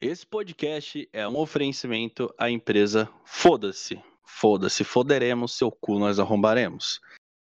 Esse podcast é um oferecimento à empresa Foda-se. Foda-se, foderemos, seu cu nós arrombaremos.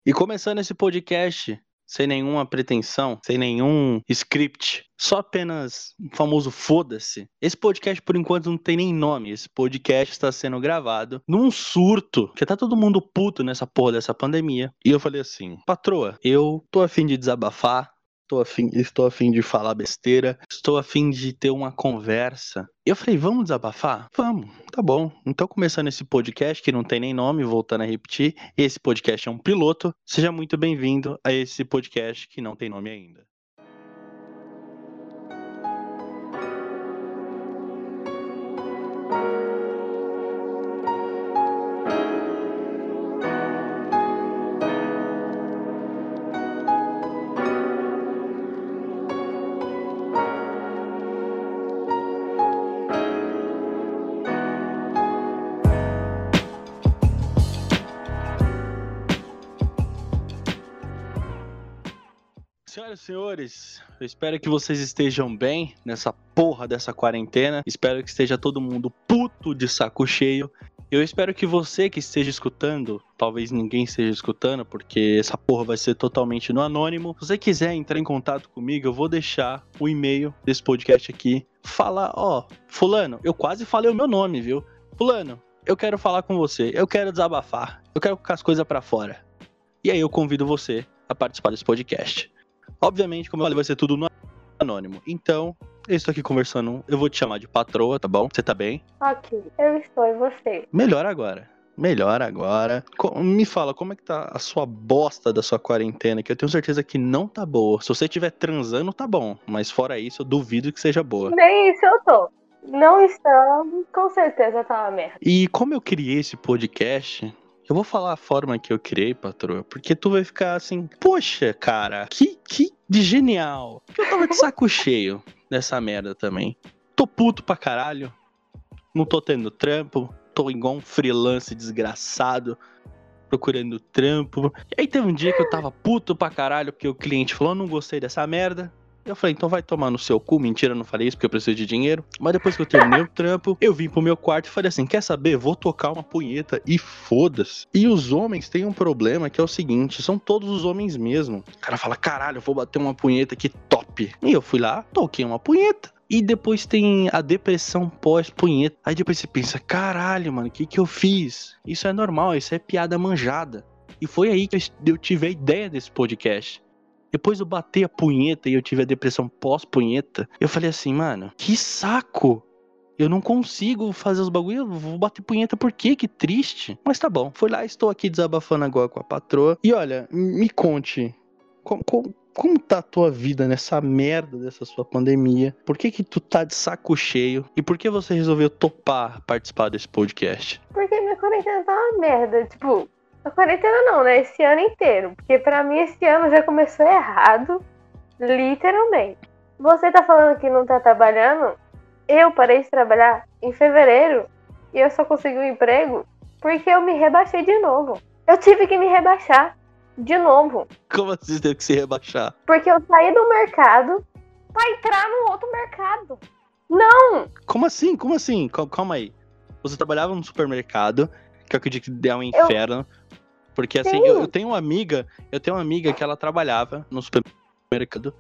E começando esse podcast, sem nenhuma pretensão, sem nenhum script, só apenas um famoso foda-se. Esse podcast, por enquanto, não tem nem nome. Esse podcast está sendo gravado num surto, que tá todo mundo puto nessa porra dessa pandemia. E eu falei assim, patroa, eu tô afim de desabafar, Estou afim, estou afim de falar besteira, estou afim de ter uma conversa. Eu falei, vamos desabafar? Vamos, tá bom. Então, começando esse podcast, que não tem nem nome, voltando a repetir, esse podcast é um piloto. Seja muito bem-vindo a esse podcast que não tem nome ainda. E senhores, eu espero que vocês estejam bem nessa porra dessa quarentena. Espero que esteja todo mundo puto de saco cheio. Eu espero que você que esteja escutando, talvez ninguém esteja escutando, porque essa porra vai ser totalmente no anônimo. Se você quiser entrar em contato comigo, eu vou deixar o e-mail desse podcast aqui. Falar, ó, fulano, eu quase falei o meu nome, viu? Fulano, eu quero falar com você, eu quero desabafar, eu quero colocar as coisas para fora. E aí eu convido você a participar desse podcast. Obviamente, como eu falei, vai ser tudo no anônimo. Então, eu estou aqui conversando. Eu vou te chamar de patroa, tá bom? Você tá bem? Ok, eu estou e você. Melhor agora. Melhor agora. Co- Me fala, como é que tá a sua bosta da sua quarentena? Que eu tenho certeza que não tá boa. Se você estiver transando, tá bom. Mas fora isso, eu duvido que seja boa. Nem isso eu tô. Não estamos, com certeza tá uma merda. E como eu criei esse podcast, eu vou falar a forma que eu criei, patroa, porque tu vai ficar assim, poxa, cara, que, que de genial. Eu tava de saco cheio dessa merda também. Tô puto pra caralho, não tô tendo trampo, tô igual um freelance desgraçado, procurando trampo. E aí teve um dia que eu tava puto pra caralho, porque o cliente falou, não gostei dessa merda. Eu falei, então vai tomar no seu cu. Mentira, não falei isso porque eu preciso de dinheiro. Mas depois que eu terminei o trampo, eu vim pro meu quarto e falei assim: quer saber? Vou tocar uma punheta e foda-se. E os homens têm um problema que é o seguinte: são todos os homens mesmo. O cara fala: caralho, eu vou bater uma punheta que top. E eu fui lá, toquei uma punheta. E depois tem a depressão pós-punheta. Aí depois você pensa: caralho, mano, o que, que eu fiz? Isso é normal, isso é piada manjada. E foi aí que eu tive a ideia desse podcast. Depois eu bati a punheta e eu tive a depressão pós-punheta. Eu falei assim, mano, que saco! Eu não consigo fazer os bagulho, eu vou bater punheta por quê? Que triste. Mas tá bom, fui lá, estou aqui desabafando agora com a patroa. E olha, me conte, como, como, como tá a tua vida nessa merda dessa sua pandemia? Por que que tu tá de saco cheio? E por que você resolveu topar participar desse podcast? Porque minha quarentena tá uma merda. Tipo, a quarentena não, né? Esse ano inteiro. Porque pra mim esse ano já começou errado. Literalmente. Você tá falando que não tá trabalhando? Eu parei de trabalhar em fevereiro e eu só consegui um emprego porque eu me rebaixei de novo. Eu tive que me rebaixar de novo. Como assim você teve que se rebaixar? Porque eu saí do mercado pra entrar no outro mercado. Não! Como assim? Como assim? Cal- Calma aí. Você trabalhava no supermercado, que eu acredito que é um inferno. Porque assim, Sim. eu, eu tenho uma amiga, eu tenho uma amiga que ela trabalhava no supermercado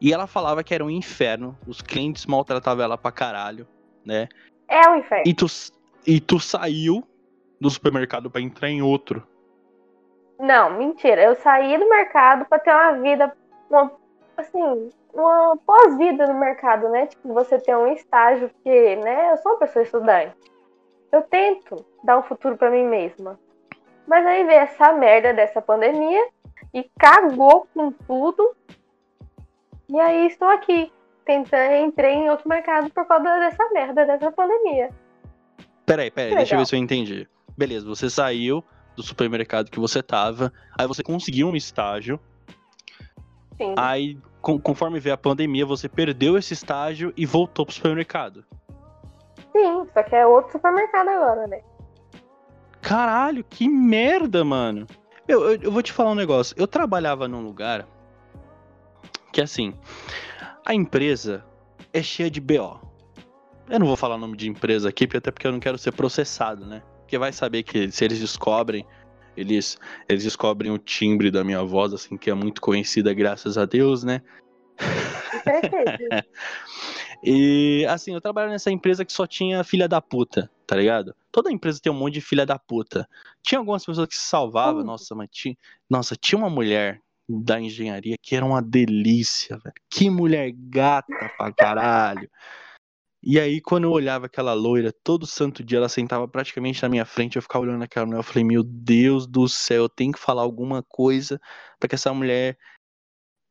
e ela falava que era um inferno. Os clientes maltratavam ela pra caralho, né? É o inferno. E tu, e tu saiu do supermercado pra entrar em outro. Não, mentira. Eu saí do mercado pra ter uma vida, uma, assim, uma pós-vida no mercado, né? Tipo, você ter um estágio, porque, né? Eu sou uma pessoa estudante. Eu tento dar um futuro pra mim mesma. Mas aí veio essa merda dessa pandemia e cagou com tudo. E aí estou aqui. Tentando, entrei em outro mercado por causa dessa merda, dessa pandemia. Peraí, peraí, Que deixa eu ver legal. se eu entendi. Beleza, você saiu do supermercado que você tava, aí você conseguiu um estágio, Sim. Aí, com- conforme veio a pandemia, você perdeu esse estágio e voltou pro supermercado. Sim, só que é outro supermercado agora, né? Caralho, que merda, mano. Eu, eu, eu vou te falar um negócio. Eu trabalhava num lugar que, assim, a empresa é cheia de BO. Eu não vou falar o nome de empresa aqui, até porque eu não quero ser processado, né? Porque vai saber que se eles descobrem, eles, eles descobrem o timbre da minha voz, assim, que é muito conhecida, graças a Deus, né? e assim, eu trabalho nessa empresa que só tinha filha da puta, tá ligado? Toda empresa tem um monte de filha da puta. Tinha algumas pessoas que se salvavam, nossa, mas tinha, nossa, tinha uma mulher da engenharia que era uma delícia, velho. Que mulher gata pra caralho. E aí, quando eu olhava aquela loira, todo santo dia ela sentava praticamente na minha frente, eu ficava olhando aquela mulher, eu falei, meu Deus do céu, eu tenho que falar alguma coisa para que essa mulher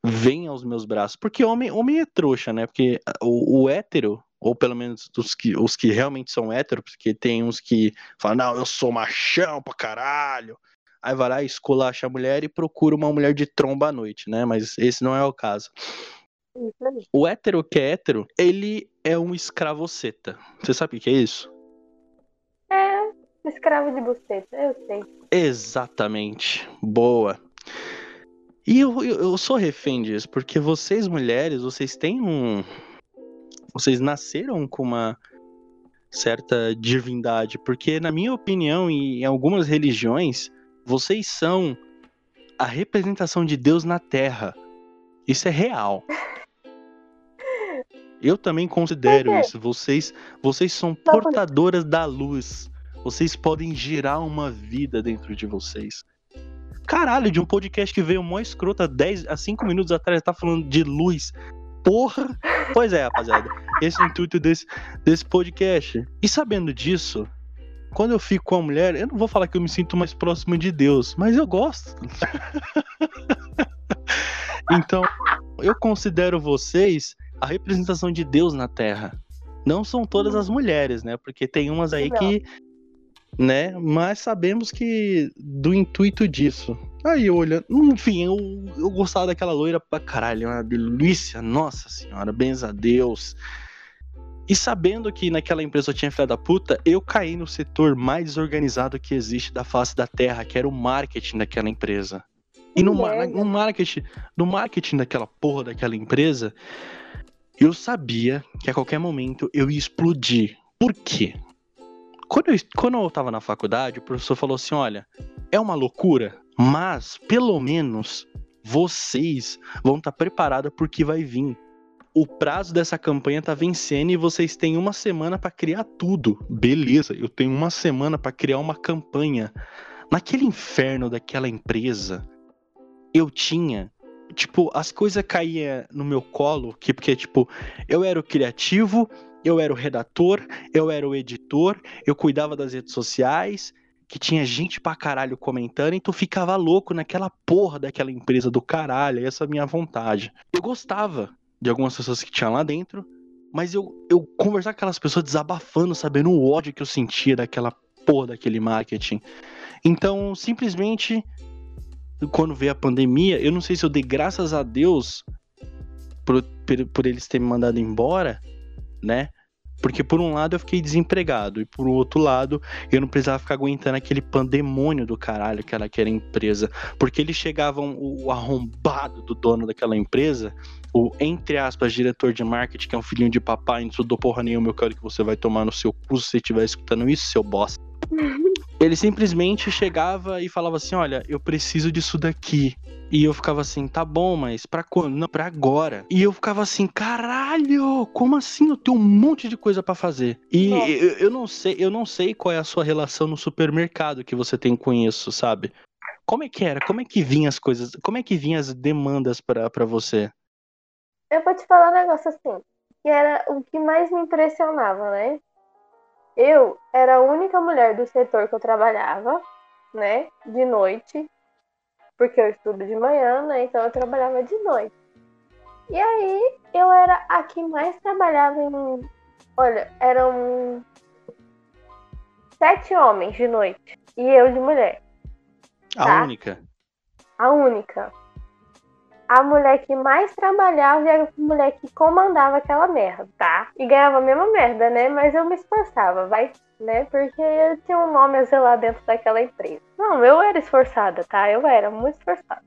venha aos meus braços. Porque homem, homem é trouxa, né? Porque o, o hétero, ou pelo menos os que, os que realmente são héteros, porque tem uns que falam, não, eu sou machão pra caralho. Aí vai lá, esculacha a mulher e procura uma mulher de tromba à noite, né? Mas esse não é o caso. O hétero que é hétero, ele é um escravoceta. Você sabe o que é isso? É, escravo de buceta, eu sei. Exatamente. Boa. E eu, eu, eu sou refém disso, porque vocês mulheres, vocês têm um. Vocês nasceram com uma certa divindade, porque na minha opinião e em algumas religiões, vocês são a representação de Deus na Terra. Isso é real. Eu também considero isso. Vocês, vocês são portadoras da luz. Vocês podem gerar uma vida dentro de vocês. Caralho, de um podcast que veio mó escroto há 10, a 5 minutos atrás, tá falando de luz. Porra! Pois é, rapaziada. Esse é o intuito desse, desse podcast. E sabendo disso, quando eu fico com a mulher, eu não vou falar que eu me sinto mais próximo de Deus, mas eu gosto. então, eu considero vocês a representação de Deus na Terra. Não são todas as mulheres, né? Porque tem umas aí que. Né? Mas sabemos que do intuito disso. Aí, olha, enfim, eu, eu gostava daquela loira pra caralho, uma delícia, nossa senhora, benza a Deus. E sabendo que naquela empresa eu tinha filha da puta, eu caí no setor mais desorganizado que existe da face da terra, que era o marketing daquela empresa. E no, no marketing, no marketing daquela porra daquela empresa, eu sabia que a qualquer momento eu ia explodir. Por quê? Quando eu, quando eu tava na faculdade, o professor falou assim: olha, é uma loucura, mas pelo menos vocês vão estar tá preparados porque vai vir. O prazo dessa campanha tá vencendo e vocês têm uma semana para criar tudo. Beleza, eu tenho uma semana para criar uma campanha. Naquele inferno daquela empresa, eu tinha tipo, as coisas caíam no meu colo, que, porque, tipo, eu era o criativo, eu era o redator, eu era o editor, eu cuidava das redes sociais, que tinha gente pra caralho comentando, então ficava louco naquela porra daquela empresa do caralho, essa é a minha vontade. Eu gostava de algumas pessoas que tinham lá dentro, mas eu, eu conversar com aquelas pessoas desabafando, sabendo o ódio que eu sentia daquela porra daquele marketing. Então, simplesmente quando veio a pandemia, eu não sei se eu dei graças a Deus por, por, por eles terem me mandado embora, né? Porque por um lado eu fiquei desempregado e por outro lado eu não precisava ficar aguentando aquele pandemônio do caralho que era aquela empresa. Porque eles chegavam, o arrombado do dono daquela empresa, o, entre aspas, diretor de marketing, que é um filhinho de papai, não estudou porra nenhuma, eu quero que você vai tomar no seu cu se você estiver escutando isso, seu bosta. Ele simplesmente chegava e falava assim: Olha, eu preciso disso daqui. E eu ficava assim, tá bom, mas pra quando? Não, pra agora. E eu ficava assim, caralho, como assim? Eu tenho um monte de coisa para fazer. E eu, eu, não sei, eu não sei qual é a sua relação no supermercado que você tem com isso, sabe? Como é que era? Como é que vinha as coisas? Como é que vinha as demandas para você? Eu vou te falar um negócio assim, que era o que mais me impressionava, né? Eu era a única mulher do setor que eu trabalhava, né? De noite, porque eu estudo de manhã, né? Então eu trabalhava de noite. E aí eu era a que mais trabalhava em. Olha, eram sete homens de noite e eu de mulher. Tá? A única. A única a mulher que mais trabalhava e a mulher que comandava aquela merda, tá? E ganhava a mesma merda, né? Mas eu me esforçava, vai, né? Porque eu tinha um nome a zelar dentro daquela empresa. Não, eu era esforçada, tá? Eu era muito esforçada.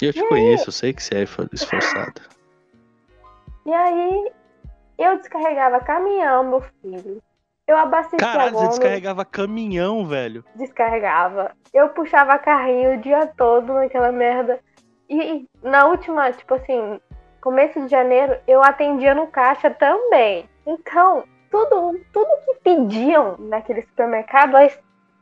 Eu te e conheço, aí... eu sei que você é esforçada. E aí, Eu descarregava caminhão, meu filho. Eu abastecia Caralho, você descarregava caminhão, velho. descarregava. Eu puxava carrinho o dia todo naquela merda. E na última, tipo assim, começo de janeiro, eu atendia no caixa também. Então, tudo, tudo que pediam naquele supermercado,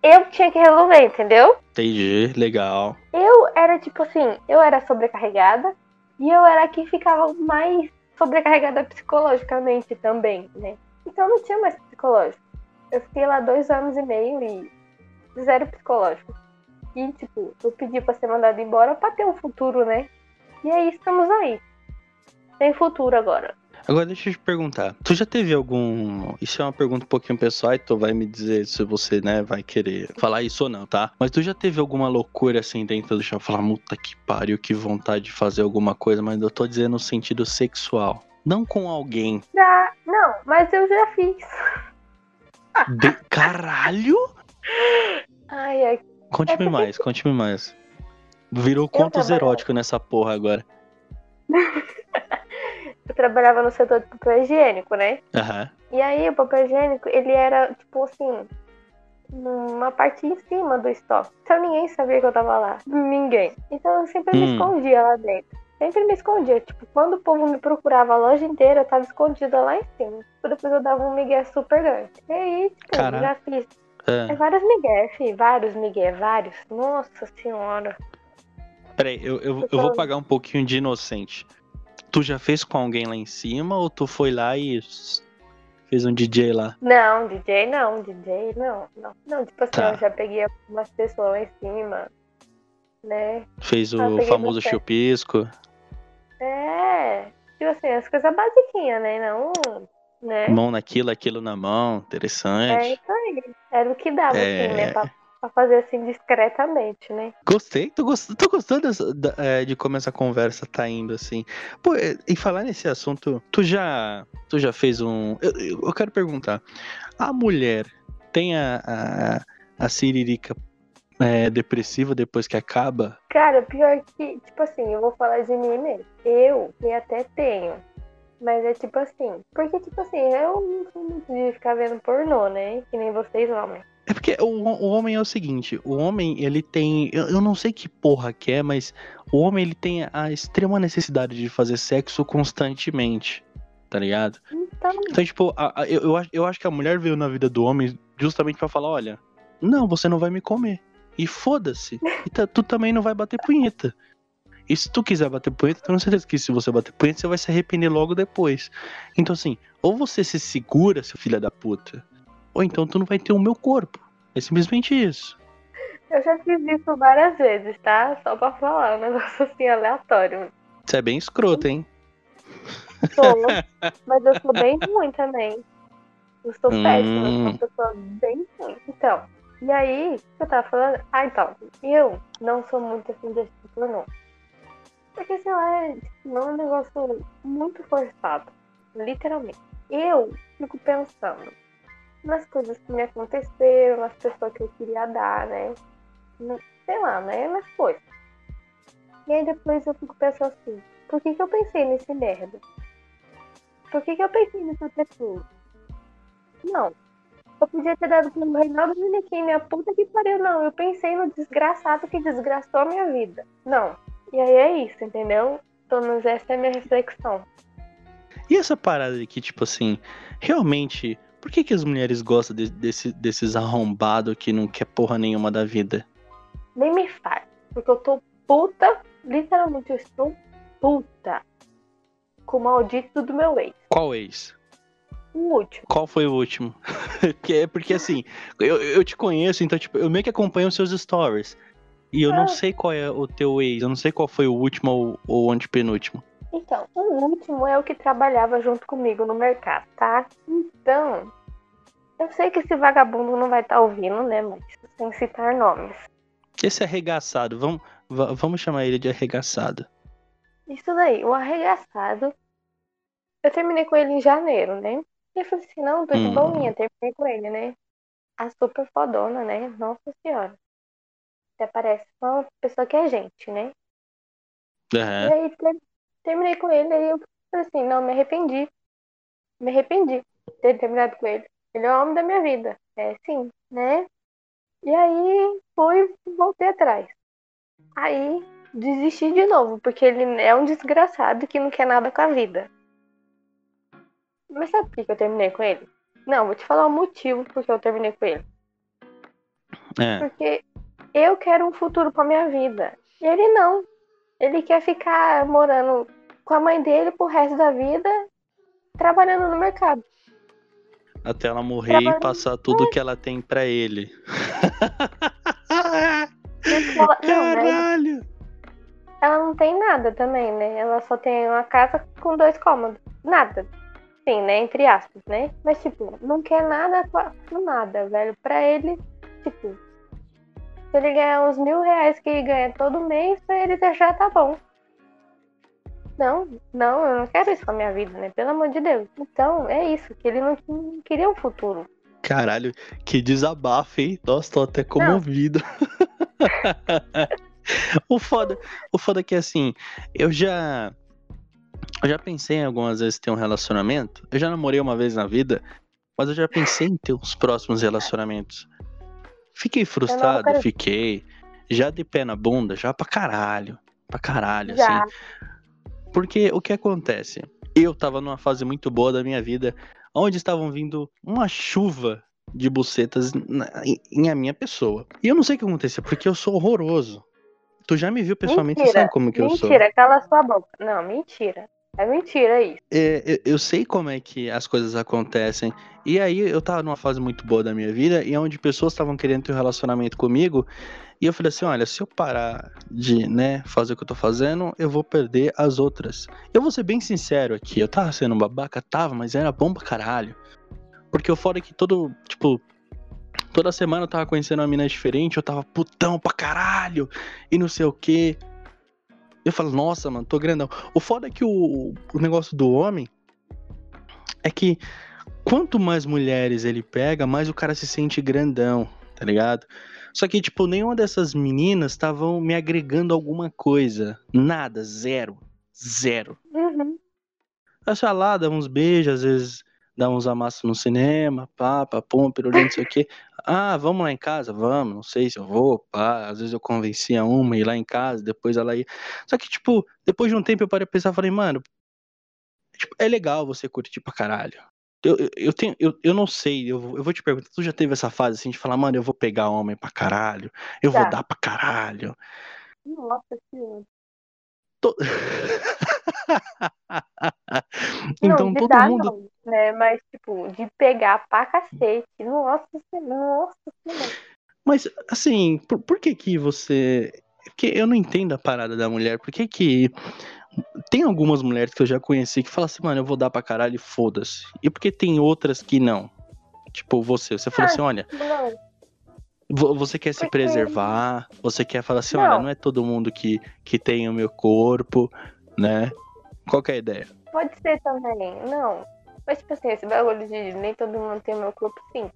eu tinha que resolver, entendeu? Entendi, legal. Eu era tipo assim, eu era sobrecarregada e eu era que ficava mais sobrecarregada psicologicamente também, né? Então não tinha mais psicológico. Eu fiquei lá dois anos e meio e zero psicológico. E tipo, eu pedi pra ser mandada embora pra ter um futuro, né? E aí estamos aí. Tem futuro agora. Agora deixa eu te perguntar. Tu já teve algum. Isso é uma pergunta um pouquinho pessoal e tu vai me dizer se você, né, vai querer falar isso ou não, tá? Mas tu já teve alguma loucura assim dentro do chão? Falar, puta que pariu, que vontade de fazer alguma coisa, mas eu tô dizendo no sentido sexual. Não com alguém. Já, não, mas eu já fiz. De... Caralho! Ai, ai. Conte-me mais, conte-me mais. Virou contos trabalhava- eróticos nessa porra agora. Eu trabalhava no setor de papel higiênico, né? Aham. E aí o papel higiênico, ele era, tipo assim, uma parte em cima do estoque. Então ninguém sabia que eu tava lá. Ninguém. Então eu sempre me Hum. escondia lá dentro. Sempre me escondia. Tipo, quando o povo me procurava a loja inteira, eu tava escondida lá em cima. Depois eu dava um migué super grande. E aí, tipo, Caraca. já fiz. É É. vários migué, filho. Vários migué, vários. Nossa senhora. Peraí, eu, eu, eu vou pagar um pouquinho de inocente. Tu já fez com alguém lá em cima ou tu foi lá e fez um DJ lá? Não, DJ não, DJ não. Não, não tipo assim, Tá. eu já peguei algumas pessoas lá em cima, né? Fez o famoso você. chupisco? É, tipo assim, as coisas basiquinhas, né? Não, né? Mão naquilo, aquilo na mão. É Interessante. isso aí. Era o que dava, É. assim, né? Pra, pra fazer assim discretamente, né? Gostei, tô, gost... tô gostando da- é, de como essa conversa tá indo, assim. Pô, é, em falar nesse assunto, tu já, tu já fez um. Eu, eu- quero perguntar: a mulher tem a, a, a siririca é, depressiva depois que acaba? Cara, pior que, tipo assim, eu vou falar de mim mesmo. Eu, que até tenho. Mas é tipo assim. Porque, tipo assim, eu não sou muito de ficar vendo pornô, né? Que nem vocês homens. É porque o, o homem é o seguinte, o homem, ele tem, eu, eu não sei que porra que é, mas o homem, ele tem a extrema necessidade de fazer sexo constantemente, tá ligado? Então, Então, tipo, a- a- eu, eu, acho, eu acho que a mulher veio na vida do homem justamente pra falar, olha, não, você não vai me comer. E foda-se. E tá- tu também não vai bater punheta. E se tu quiser bater punheta, eu tenho certeza que se você bater punheta, você vai se arrepender logo depois. Então, assim, ou você se segura, seu filho da puta, ou então tu não vai ter o meu corpo. É simplesmente isso. eu já fiz isso várias vezes, tá? Só pra falar, um negócio assim aleatório. Isso é bem escroto, hein? Sou, mas eu sou bem ruim também. Eu sou péssima, eu sou Hum. uma pessoa bem ruim. Então, e aí, o que eu tava falando? Ah, então, eu não sou muito assim desse tipo, não. Porque, sei lá, é, tipo, não é um negócio muito forçado. Literalmente. Eu fico pensando nas coisas que me aconteceram, nas pessoas que eu queria dar, né? Sei lá, né? Nas coisas. E aí depois eu fico pensando assim, por que, que eu pensei nesse merda? Por que, que eu pensei nessa pessoa? Não. Eu podia ter dado pro Reinaldo Ginequim, minha puta que pariu, não. Eu pensei no desgraçado que desgraçou a minha vida. Não. E aí é isso, entendeu? Pelo menos essa é a minha reflexão. E essa parada de que, tipo assim, realmente, por que, que as mulheres gostam de- desse, desses arrombados que não quer porra nenhuma da vida? Nem me faz. Porque eu tô puta, literalmente eu estou puta com o maldito do meu ex. Qual ex? O último. Qual foi o último? porque, é porque assim, eu, eu te conheço, então, tipo, eu meio que acompanho os seus stories. E eu Ah. não sei qual é o teu ex, eu não sei qual foi o último ou, ou o antepenúltimo. Então, o último é o que trabalhava junto comigo no mercado, tá? Então, eu sei que esse vagabundo não vai estar ouvindo, né? Mas sem citar nomes. Esse arregaçado, vamos, va- vamos chamar ele de arregaçado. Isso daí, o arregaçado. Eu terminei com ele em janeiro, né? E eu falei assim, não, tô de Hum. boinha, terminei com ele, né? A super fodona, né? Nossa senhora. Até parece uma pessoa que é gente, né? E É. aí ter- terminei com ele, aí eu falei assim, não, me arrependi. me arrependi de ter terminado com ele. Ele é o homem da minha vida. É sim, né? E aí fui voltei atrás. Aí desisti de novo, porque ele é um desgraçado que não quer nada com a vida. Mas sabe por que eu terminei com ele? Não, vou te falar o motivo porque eu terminei com ele. É. Porque eu quero um futuro pra minha vida. E ele não. Ele quer ficar morando com a mãe dele pro resto da vida, trabalhando no mercado. Até ela morrer e passar tudo que ela tem pra ele. Ela, não, né? Caralho! ela não tem nada também, né? Ela só tem uma casa com dois cômodos. Nada. Sim, né? Entre aspas, né? Mas, tipo, não quer nada com nada, velho. Pra ele, tipo, se ele ganhar uns mil reais que ele ganha todo mês, pra ele já tá bom. Não, não, eu não quero isso pra minha vida, né? Pelo amor de Deus. Então, é isso, que ele não, queria um futuro. Caralho, que desabafo, hein? Nossa, tô até comovido. o foda, o foda é que assim, eu já eu já pensei em algumas vezes ter um relacionamento. Eu já namorei uma vez na vida, mas eu já pensei em ter uns próximos relacionamentos. Fiquei frustrado, quero- fiquei. Já de pé na bunda, já pra caralho. Pra caralho, Já. assim. Porque o que acontece? Eu tava numa fase muito boa da minha vida, onde estavam vindo uma chuva de bucetas na- em, em a minha pessoa. E eu não sei o que acontecia, porque eu sou horroroso. Tu já me viu pessoalmente, Mentira, sabe como que eu sou. Mentira, cala sua boca. Não, mentira. É mentira isso. É, eu, eu sei como é que as coisas acontecem. E aí eu tava numa fase muito boa da minha vida e onde pessoas estavam querendo ter um relacionamento comigo. E eu falei assim: olha, se eu parar de né, fazer o que eu tô fazendo, eu vou perder as outras. Eu vou ser bem sincero aqui, eu tava sendo babaca, tava, mas era bom pra caralho. Porque o fora é que todo, tipo, toda semana eu tava conhecendo uma mina diferente, eu tava putão pra caralho, e não sei o quê. Eu falo, nossa, mano, tô grandão. O foda é que o, o negócio do homem é que quanto mais mulheres ele pega, mais o cara se sente grandão, tá ligado? Só que, tipo, nenhuma dessas meninas estavam me agregando alguma coisa. Nada, zero. Zero. Uhum. Só lá, dá uns beijos, às vezes dá uns amassos no cinema, pá, pum, pirulito, não sei o quê. Ah, vamos lá em casa? Vamos, não sei se eu vou, pá. Às vezes eu convencia uma a ir lá em casa, depois ela ia. Só que, tipo, depois de um tempo eu parei a pensar e falei, mano, tipo, é legal você curtir pra caralho. Eu, eu, eu tenho, eu, eu não sei, eu, vou- eu vou te perguntar, tu já teve essa fase assim de falar, mano, eu vou pegar homem pra caralho, eu vou dar pra caralho. Nossa senhora. To- Não, então de todo dar mundo não, né? Mas, tipo, de pegar pra cacete. Nossa senhora. Nossa. Mas, assim, por, por que que você... Porque eu não entendo a parada da mulher. Por que que... Tem algumas mulheres que eu já conheci que falam assim, mano, eu vou dar pra caralho e foda-se. E por que tem outras que não? Tipo, você. Você falou Ah, assim, olha, Não, vo- você quer se porque- preservar, você quer falar assim, olha, Não. não é todo mundo que, que tem o meu corpo, né? Qual que é a ideia? pode ser também. Não. Mas, tipo assim, esse bagulho de nem todo mundo tem o meu corpo, sim.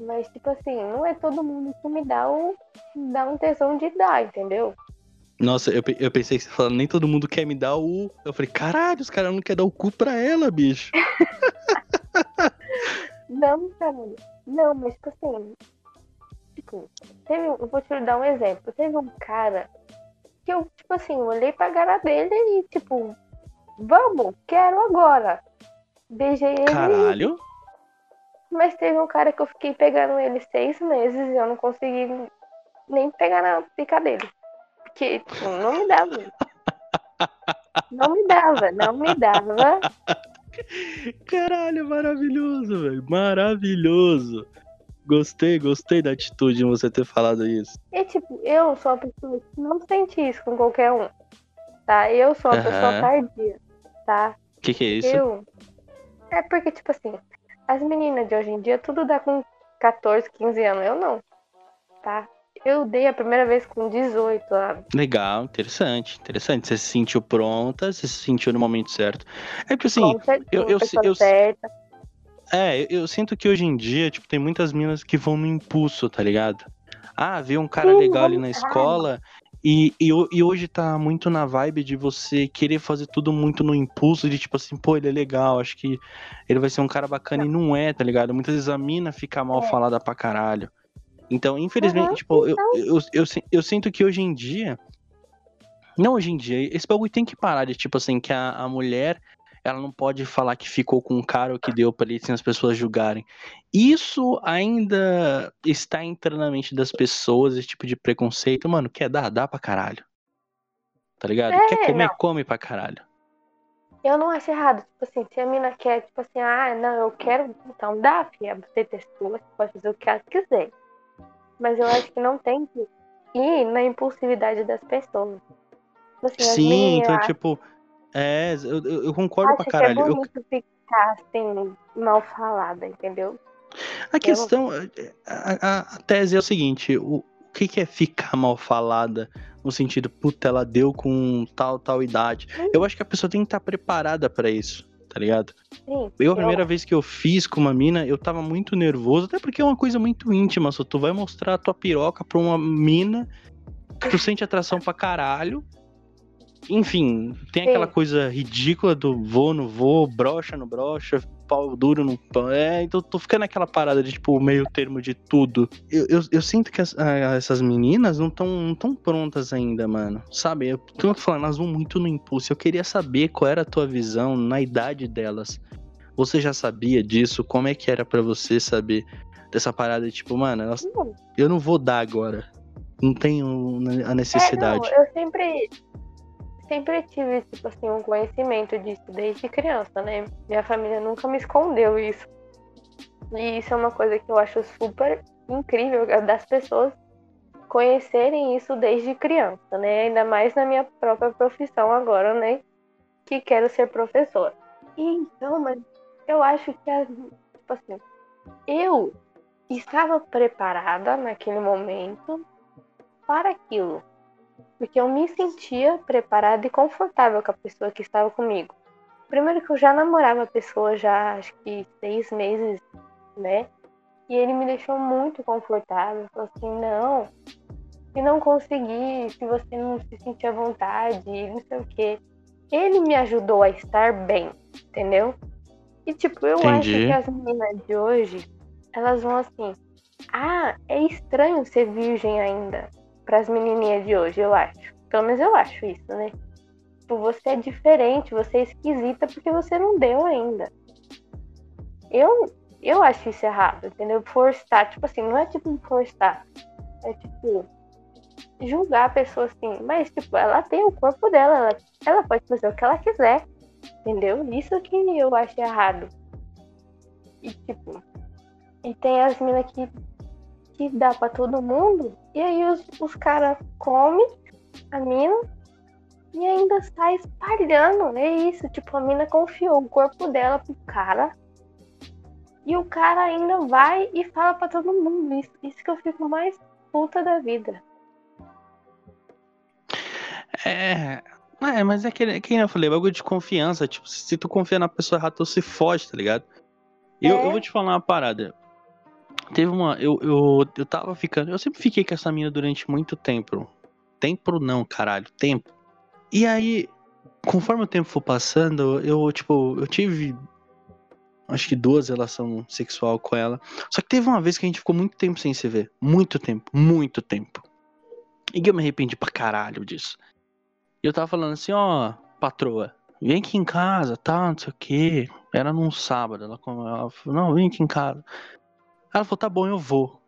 Mas, tipo assim, não é todo mundo que me dá o. me dá um tesão de dar, entendeu? Nossa, eu, eu pensei que você falando, nem todo mundo quer me dar o. Eu falei, caralho, os caras não querem dar o cu pra ela, bicho. Não, cara. Não, mas tipo assim. Tipo, teve. um- Eu vou te dar um exemplo. Teve um cara que eu, tipo assim, olhei pra cara dele e, tipo, vamos, quero agora. Beijei ele. Caralho. Mas teve um cara que eu fiquei pegando ele seis meses e eu não consegui nem pegar na pica dele. Porque, tipo, não me dava. Não me dava, não me dava. Caralho, maravilhoso, velho. Maravilhoso. Gostei, gostei da atitude de você ter falado isso. E, tipo, eu sou uma pessoa que não sente isso com qualquer um. Tá? Eu sou uma Aham. pessoa tardia. Tá? O que, que é isso? Eu. É porque, tipo assim, as meninas de hoje em dia tudo dá com 14, 15 anos. Eu não. Tá? Eu dei a primeira vez com 18 anos. Legal, interessante, interessante. Você se sentiu pronta, você se sentiu no momento certo. É porque assim, certeza, eu- eu- pessoa eu- certa. é, eu, eu sinto que hoje em dia, tipo, tem muitas minas que vão no impulso, tá ligado? Ah, viu um cara Sim, legal ali na escola E, e, e, hoje tá muito na vibe de você querer fazer tudo muito no impulso, de tipo assim, pô, ele é legal, acho que ele vai ser um cara bacana e não é, tá ligado? Muitas vezes a mina fica mal é. falada pra caralho. Então, infelizmente, uhum, tipo, então... Eu, eu, eu, eu, eu sinto que hoje em dia. Não hoje em dia, esse bagulho tem que parar de, tipo assim, que a, a mulher ela não pode falar que ficou com um cara ou que deu pra ele sem as pessoas julgarem. Isso ainda está entrando na mente das pessoas, esse tipo de preconceito. Mano, quer dar? Dá pra caralho. Tá ligado? É, quer comer? Não. Come pra caralho. Eu não acho errado. Tipo assim, se a mina quer, tipo assim, ah, não, eu quero, então dá, filha. Você testou, você pode fazer o que ela quiser. Mas eu acho que não tem que ir na impulsividade das pessoas. Tipo assim, Sim, então, tipo, é, eu, eu concordo Acho pra caralho. Que é bonito eu... ficar assim, mal falada, entendeu? A questão, a, a, tese é o seguinte, o, o que, que é ficar mal falada no sentido, puta, ela deu com tal, tal idade. Hum. Eu acho que a pessoa tem que estar preparada para isso, tá ligado? Sim, eu, a primeira eu... vez que eu fiz com uma mina, eu tava muito nervoso, até porque é uma coisa muito íntima, só tu vai mostrar a tua piroca pra uma mina que tu sente atração pra caralho, enfim, tem Sim. aquela coisa ridícula do vou, no vou, brocha, no brocha, pau duro no pau. É, então tô ficando naquela parada de, tipo, meio termo de tudo. Eu, eu, eu sinto que as, essas meninas não estão não tão prontas ainda, mano. Sabe? Eu tô falando, elas vão muito no impulso. Eu queria saber qual era a tua visão na idade delas. Você já sabia disso? Como é que era para você saber dessa parada de, tipo, mano, elas, eu não vou dar agora. Não tenho a necessidade. É, não, eu sempre sempre tive, tipo assim, um conhecimento disso desde criança, né? Minha família nunca me escondeu isso. E isso é uma coisa que eu acho super incrível das pessoas conhecerem isso desde criança, né? Ainda mais na minha própria profissão agora, né? Que quero ser professora. E então, mas eu acho que, tipo assim, eu estava preparada naquele momento para aquilo porque eu me sentia preparada e confortável com a pessoa que estava comigo. Primeiro que eu já namorava a pessoa já acho que seis meses, né? E ele me deixou muito confortável. Falou assim, não, se não conseguir, se você não se sentir à vontade, não sei o quê. Ele me ajudou a estar bem, entendeu? E tipo, eu Entendi. acho que as meninas de hoje, elas vão assim, ah, é estranho ser virgem ainda para as menininhas de hoje, eu acho. Pelo menos eu acho isso, né? Tipo, você é diferente, você é esquisita porque você não deu ainda. Eu, eu acho isso errado, entendeu? Forçar, tipo assim, não é tipo forçar. É tipo julgar a pessoa assim, mas tipo, ela tem o corpo dela, ela, ela pode fazer o que ela quiser, entendeu? Isso que eu acho errado. E tipo, e tem as minas que que dá para todo mundo. E aí os, os caras comem a mina e ainda sai espalhando. É isso, tipo, a mina confiou o corpo dela pro cara. E o cara ainda vai e fala para todo mundo. Isso, isso que eu fico mais puta da vida. É. É, mas é que, que eu falei, bagulho de confiança. Tipo, se tu confia na pessoa errada, tu se foge, tá ligado? Eu, é. eu vou te falar uma parada. Teve uma. Eu, eu, eu tava ficando. Eu sempre fiquei com essa mina durante muito tempo. Tempo não, caralho. Tempo. E aí, conforme o tempo for passando, eu, tipo, eu tive. Acho que duas relações sexual com ela. Só que teve uma vez que a gente ficou muito tempo sem se ver. Muito tempo, muito tempo. E eu me arrependi pra caralho disso. E eu tava falando assim, ó, patroa, vem aqui em casa, tá, não sei o quê. Era num sábado. Ela, ela falou, não, vem aqui em casa. Ela falou, tá bom, eu vou.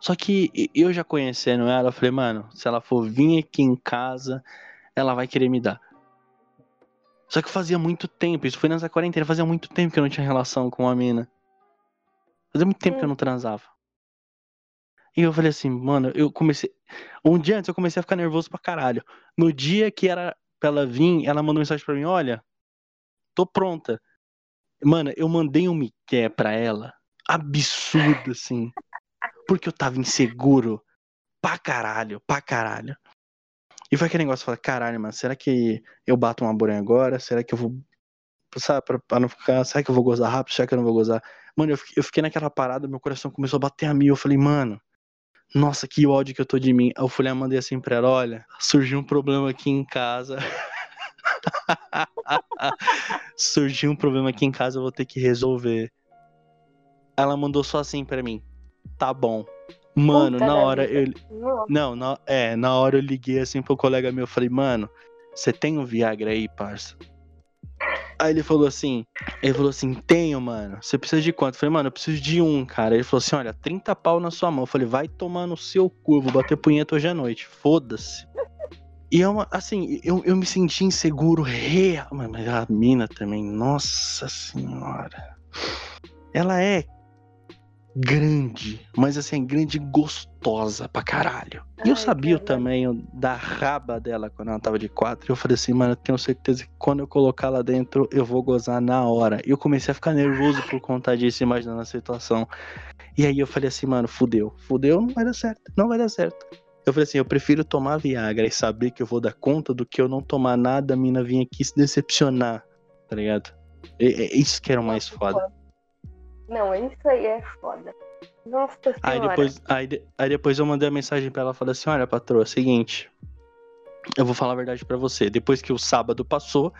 Só que eu já conhecendo ela, eu falei, mano, se ela for vir aqui em casa, ela vai querer me dar. Só que fazia muito tempo, isso foi nessa quarentena, fazia muito tempo que eu não tinha relação com uma mina. Fazia muito tempo que eu não transava. E eu falei assim, mano, eu comecei. Um dia antes eu comecei a ficar nervoso pra caralho. No dia que era pra ela vir, ela mandou mensagem pra mim: olha, tô pronta. Mano, eu mandei um miqué pra ela absurdo, assim. Porque eu tava inseguro. Pra caralho, pra caralho. E foi aquele negócio, falar, caralho, mano, será que eu bato uma borinha agora? Será que eu vou. Sabe, pra, pra, não ficar. Será que eu vou gozar rápido? Será que eu não vou gozar? Mano, eu eu fiquei naquela parada, meu coração começou a bater a mil. Eu falei, mano, Nossa, que ódio que eu tô de mim. Eu lá e mandei assim pra ela: olha, surgiu um problema aqui em casa. surgiu um problema aqui em casa, eu vou ter que resolver. Ela mandou só assim pra mim: tá bom. Mano, Puta na hora vida. eu. Não. Na, é, na hora eu liguei assim pro colega meu, eu falei, mano, você tem um Viagra aí, parça? Aí ele falou assim, ele falou assim, tenho, mano. Você precisa de quanto? Eu falei, mano, eu preciso de um, cara. Ele falou assim, olha, 30 pau na sua mão. Eu falei, vai tomar no seu cu, eu vou bater punheta hoje à noite. Foda-se. E é uma, assim, eu, eu me senti inseguro real. Mas a mina também, nossa senhora. Ela é grande, mas assim, grande e gostosa pra caralho. E eu sabia o tamanho da raba dela quando ela tava de quatro. E eu falei assim, mano, eu tenho certeza que quando eu colocar lá dentro, eu vou gozar na hora. E eu comecei a ficar nervoso por conta disso, imaginando a situação. E aí eu falei assim, mano, fudeu. Fudeu, não vai dar certo. Não vai dar certo. Eu falei assim, eu prefiro tomar Viagra e saber que eu vou dar conta do que eu não tomar nada, a mina vir aqui se decepcionar, tá ligado? É, é isso que era o mais foda. Não, isso aí é foda. Nossa senhora. Aí depois, aí, de- aí depois eu mandei a mensagem pra ela falei assim: olha, patroa, é seguinte. Eu vou falar a verdade pra você. Depois que o sábado passou,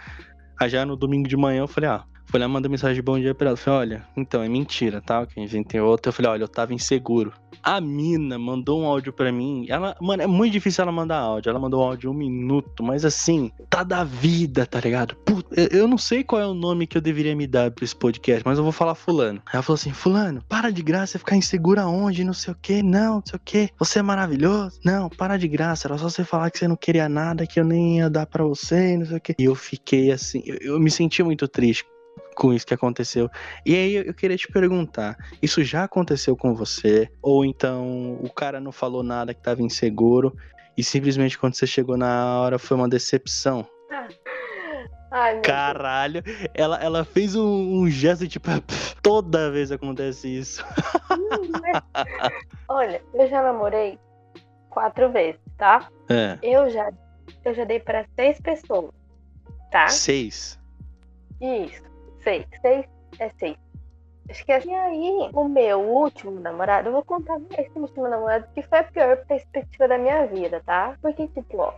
aí já no domingo de manhã eu falei, ah, fui lá mandar mensagem de bom dia pra ela. Falei, olha, então é mentira, tá? Que eu inventei outra. Eu falei, olha, eu tava inseguro. A mina mandou um áudio pra mim. Ela, mano, é muito difícil ela mandar áudio. Ela mandou um áudio um minuto, mas assim, tá da vida, tá ligado? Puta, eu- não sei qual é o nome que eu deveria me dar pra esse podcast, mas eu vou falar fulano. Ela falou assim, fulano, para de graça, ficar insegura onde, não sei o que, não, não sei o que. Você é maravilhoso. Não, para de graça, era só você falar que você não queria nada, que eu nem ia dar pra você, não sei o que. E eu fiquei assim, eu, eu me senti muito triste com isso que aconteceu. E aí eu queria te perguntar, isso já aconteceu com você? Ou então o cara não falou nada que tava inseguro e simplesmente quando você chegou na hora foi uma decepção? Ai, Caralho, ela, ela fez um, um gesto tipo, toda vez acontece isso. Deus. Olha, eu já namorei quatro vezes, tá? É, Eu já, eu já dei pra seis pessoas, tá? seis. Isso, seis. Seis é seis. Acho que assim, aí, o meu último namorado, eu vou contar esse último namorado que foi a pior perspectiva da minha vida, tá? Porque, tipo, ó,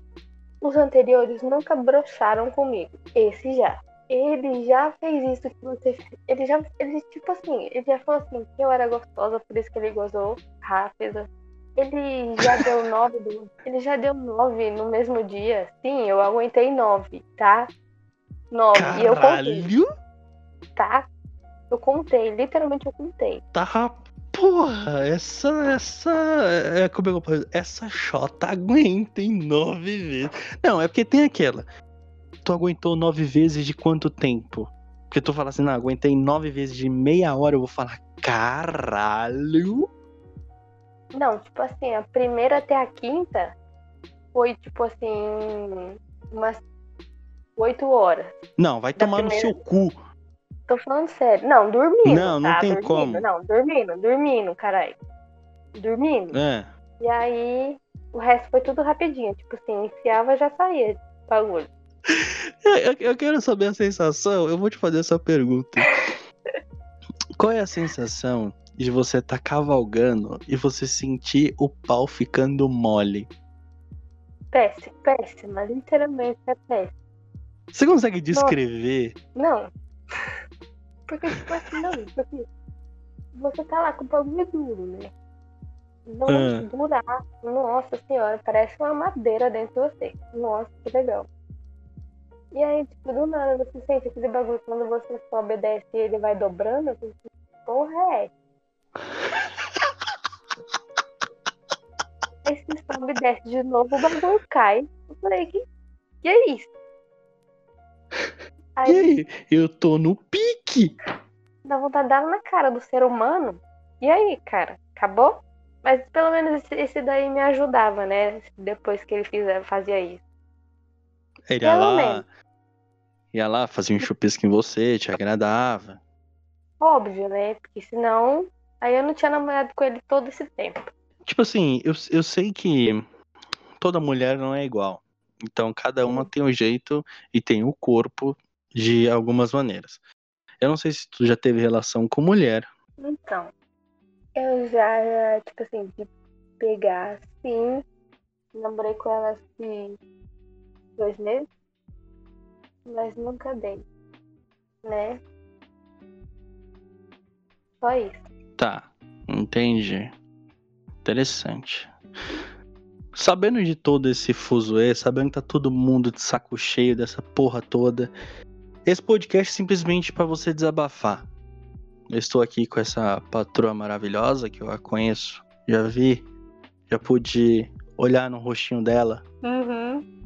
os anteriores nunca broxaram comigo. Esse já. Ele já fez isso que você fez. Ele já, ele, tipo assim, ele já falou assim, que eu era gostosa, por isso que ele gozou rápido. Ele já deu nove, do- ele já deu nove no mesmo dia. Sim, eu aguentei nove, tá? Nove. E eu contei Caralho, tá? Eu contei, literalmente eu contei. tá. Porra, essa, essa, é, como é eu posso? Essa chota aguenta em nove vezes. Não, é porque tem aquela. Tu aguentou nove vezes de quanto tempo? Porque tu fala assim, não, aguentei nove vezes de meia hora, eu vou falar, caralho. Não, tipo assim, a primeira até a quinta foi tipo assim, umas oito horas. Não, vai Da tomar no primeira- seu cu. Tô falando sério. Não, dormindo. Não, não tá? tem dormindo. como. Não, dormindo, dormindo, caralho. Dormindo. É. E aí, o resto foi tudo rapidinho. Tipo assim, enfiava já saía. de Bagulho. Eu, eu quero saber a sensação. Eu vou te fazer essa pergunta. Qual é a sensação de você estar cavalgando e você sentir o pau ficando mole? Péssima, péssima. Literalmente é péssima. Você consegue descrever? Não. Porque, tipo assim, não, porque você tá lá com o bagulho duro, né? Não Ah. durar. Nossa senhora, parece uma madeira dentro de você. Nossa, que legal. E aí, tipo, do nada você sente aquele bagulho quando você sobe e desce e ele vai dobrando. Você, fica, porra é? Aí você sobe e desce de novo, o bagulho cai. Eu falei, que, que é isso? E aí? Eu tô no pique. dá vontade de dar na cara do ser humano. E aí, cara, acabou? Mas pelo menos esse, daí me ajudava, né? Depois que ele fizer, fazia isso. Ele ia lá. menos. Ia lá, fazia um chupisco em você, te agradava. Óbvio, né? Porque senão. Aí eu não tinha namorado com ele todo esse tempo. Tipo assim, eu, eu sei que toda mulher não é igual. Então, cada uma tem um jeito e tem o corpo de algumas maneiras. Eu não sei se tu já teve relação com mulher. Então. Eu já, tipo assim, de pegar, sim. Namorei com ela assim dois meses, mas nunca dei, né? Só isso. Tá, entendi. Interessante. Sabendo de todo esse fuzuê, sabendo que tá todo mundo de saco cheio dessa porra toda, esse podcast é simplesmente para você desabafar. Eu estou aqui com essa patroa maravilhosa que eu a conheço, já vi, já pude olhar no rostinho dela. Uhum.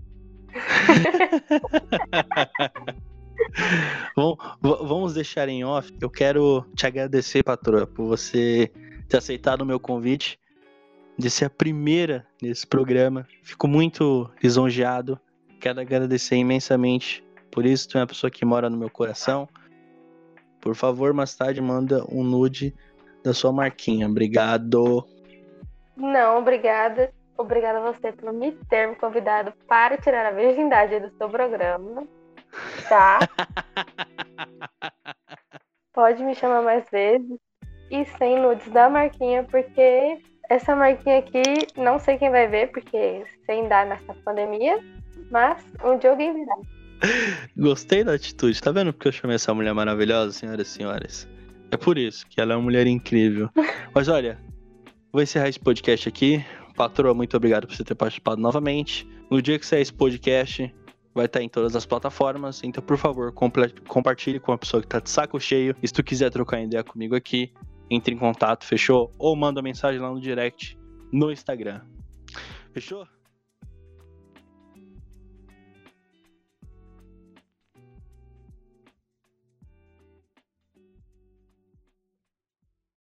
Vamos deixar em off. Eu quero te agradecer, patroa, por você ter aceitado o meu convite de ser a primeira nesse programa. Fico muito lisonjeado. Quero agradecer imensamente por isso. Tu é uma pessoa que mora no meu coração. Por favor, mais tarde manda um nude da sua marquinha. Obrigado. Não, obrigada. Obrigada a você por me ter me convidado para tirar a virgindade do seu programa. Tá? Pode me chamar mais vezes. E sem nudes da marquinha, porque essa marquinha aqui, não sei quem vai ver, porque sem dar nessa pandemia, mas um dia alguém virá. Gostei da atitude, tá vendo porque eu chamei essa mulher maravilhosa, senhoras e senhores? É por isso que ela é uma mulher incrível. Mas olha, vou encerrar esse podcast aqui. Patroa, muito obrigado por você ter participado novamente. No dia que sair esse podcast, vai estar em todas as plataformas. Então, por favor, compartilhe com a pessoa que tá de saco cheio. E se tu quiser trocar ideia comigo aqui, entre em contato, fechou? Ou manda mensagem lá no direct no Instagram. Fechou?